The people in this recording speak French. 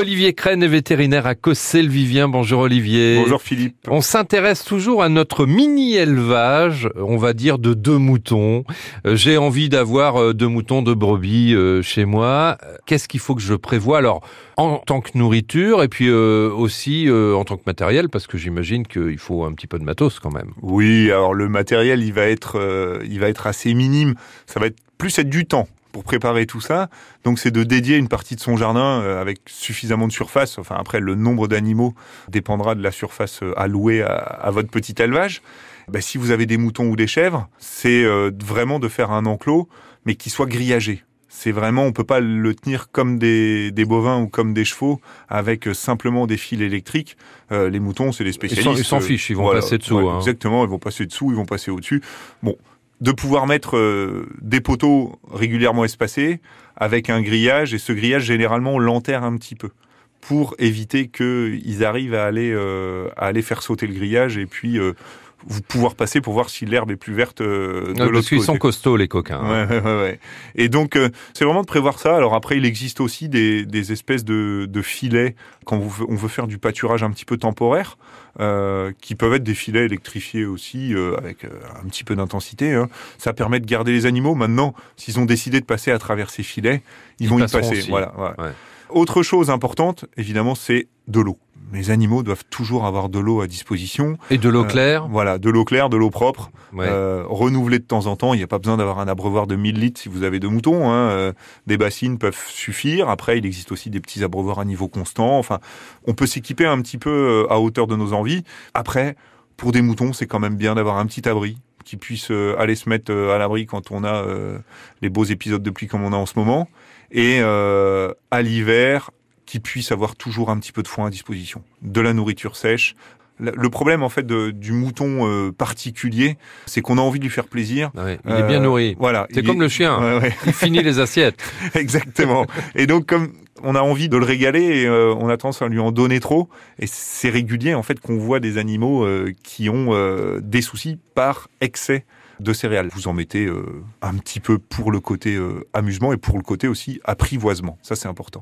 Olivier Crène est vétérinaire à Cossel-Vivien. Bonjour Olivier. Bonjour Philippe. On s'intéresse toujours à notre mini-élevage, on va dire de deux moutons. Euh, J'ai envie d'avoir euh, deux moutons, de brebis euh, chez moi. Qu'est-ce qu'il faut que je prévoie? Alors, en tant que nourriture et puis aussi en tant que matériel, parce que j'imagine qu'il faut un petit peu de matos quand même. Oui, alors le matériel, il va être, il va être assez minime. Ça va être plus être du temps pour préparer tout ça. Donc c'est de dédier une partie de son jardin euh, avec suffisamment de surface. Enfin après, le nombre d'animaux dépendra de la surface euh, allouée à, à votre petit élevage. Ben, si vous avez des moutons ou des chèvres, c'est euh, vraiment de faire un enclos, mais qui soit grillagé. C'est vraiment, on peut pas le tenir comme des, des bovins ou comme des chevaux avec simplement des fils électriques. Euh, les moutons, c'est des Ils spécialistes. ils s'en fichent, ils vont passer dessous, ouais, hein. Exactement, ils vont passer dessous, ils vont passer au-dessus. Bon, de pouvoir mettre euh, des poteaux régulièrement espacés avec un grillage et ce grillage généralement l'enterre un petit peu pour éviter qu'ils arrivent à aller euh, à aller faire sauter le grillage et puis euh, pouvoir passer pour voir si l'herbe est plus verte euh, de Ouais, l'autre côté. sont costauds les coquins. hein. Ouais, ouais. Et donc, euh, c'est vraiment de prévoir ça. Alors après, il existe aussi des, des espèces de, de filets quand vous- on veut faire du pâturage un petit peu temporaire, euh, qui peuvent être des filets électrifiés aussi, euh, avec un petit peu d'intensité. hein. Ça permet de garder les animaux. Maintenant, s'ils ont décidé de passer à travers ces filets, ils, Ils vont y passer. aussi. Voilà. Autre chose importante, évidemment, c'est de l'eau. Les animaux doivent toujours avoir de l'eau à disposition. Et de l'eau Euh, claire. Voilà, de l'eau claire, de l'eau propre. Ouais. Euh, renouveler de temps en temps. Il n'y a pas besoin d'avoir un abreuvoir de 1000 litres si vous avez deux moutons. Hein. Euh, Des bassines peuvent suffire. Après, il existe aussi des petits abreuvoirs à niveau constant. Enfin, on peut s'équiper un petit peu à hauteur de nos envies. Après, pour des moutons, c'est quand même bien d'avoir un petit abri qui puisse aller se mettre à l'abri quand on a les beaux épisodes de pluie comme on a en ce moment. Et à l'hiver, qui puisse avoir toujours un petit peu de foin à disposition, de la nourriture sèche. Le problème en fait de- du mouton euh, particulier, c'est qu'on a envie de lui faire plaisir. Ouais, Il est bien Euh, nourri. Voilà. C'est comme est- le chien. Ouais, ouais, Il finit les assiettes. exactement. Et donc comme on a envie de le régaler, et, euh, on a tendance à lui en donner trop. Et c'est régulier en fait qu'on voit des animaux euh, qui ont euh, des soucis par excès de céréales. Vous en mettez un petit peu pour le côté amusement et pour le côté aussi apprivoisement. Ça c'est important.